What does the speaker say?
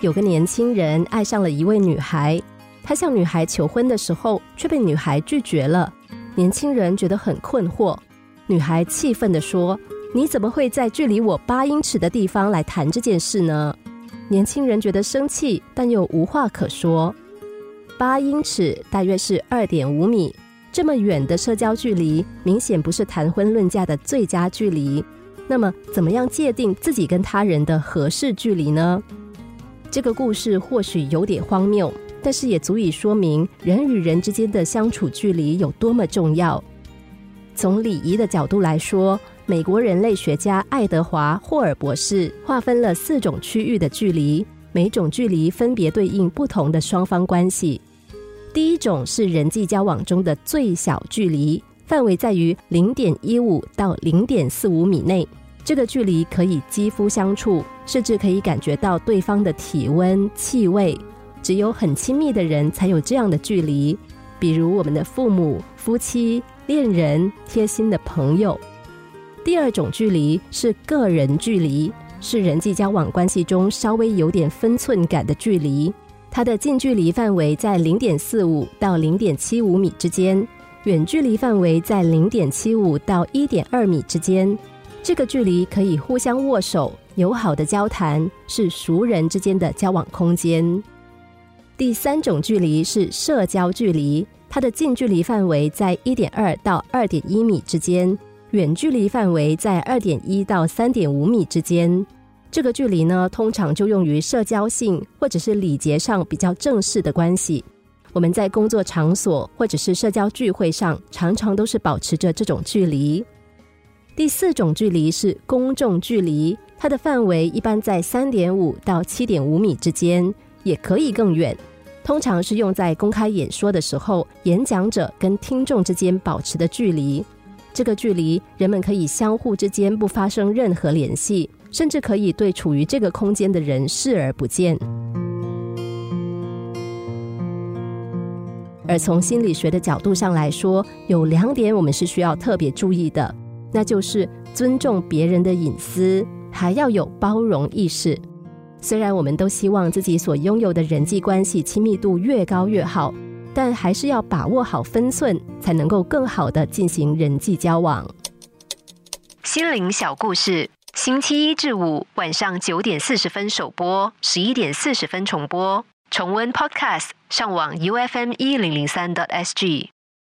有个年轻人爱上了一位女孩，他向女孩求婚的时候却被女孩拒绝了。年轻人觉得很困惑，女孩气愤地说：“你怎么会在距离我八英尺的地方来谈这件事呢？”年轻人觉得生气，但又无话可说。八英尺大约是二点五米，这么远的社交距离，明显不是谈婚论嫁的最佳距离。那么，怎么样界定自己跟他人的合适距离呢？这个故事或许有点荒谬，但是也足以说明人与人之间的相处距离有多么重要。从礼仪的角度来说，美国人类学家爱德华·霍尔博士划分了四种区域的距离，每种距离分别对应不同的双方关系。第一种是人际交往中的最小距离，范围在于零点一五到零点四五米内。这个距离可以肌肤相触，甚至可以感觉到对方的体温、气味。只有很亲密的人才有这样的距离，比如我们的父母、夫妻、恋人、贴心的朋友。第二种距离是个人距离，是人际交往关系中稍微有点分寸感的距离。它的近距离范围在零点四五到零点七五米之间，远距离范围在零点七五到一点二米之间。这个距离可以互相握手、友好的交谈，是熟人之间的交往空间。第三种距离是社交距离，它的近距离范围在一点二到二点一米之间，远距离范围在二点一到三点五米之间。这个距离呢，通常就用于社交性或者是礼节上比较正式的关系。我们在工作场所或者是社交聚会上，常常都是保持着这种距离。第四种距离是公众距离，它的范围一般在三点五到七点五米之间，也可以更远。通常是用在公开演说的时候，演讲者跟听众之间保持的距离。这个距离，人们可以相互之间不发生任何联系。甚至可以对处于这个空间的人视而不见。而从心理学的角度上来说，有两点我们是需要特别注意的，那就是尊重别人的隐私，还要有包容意识。虽然我们都希望自己所拥有的人际关系亲密度越高越好，但还是要把握好分寸，才能够更好的进行人际交往。心灵小故事。星期一至五晚上九点四十分首播，十一点四十分重播。重温 Podcast，上网 U F M 一零零三 t S G。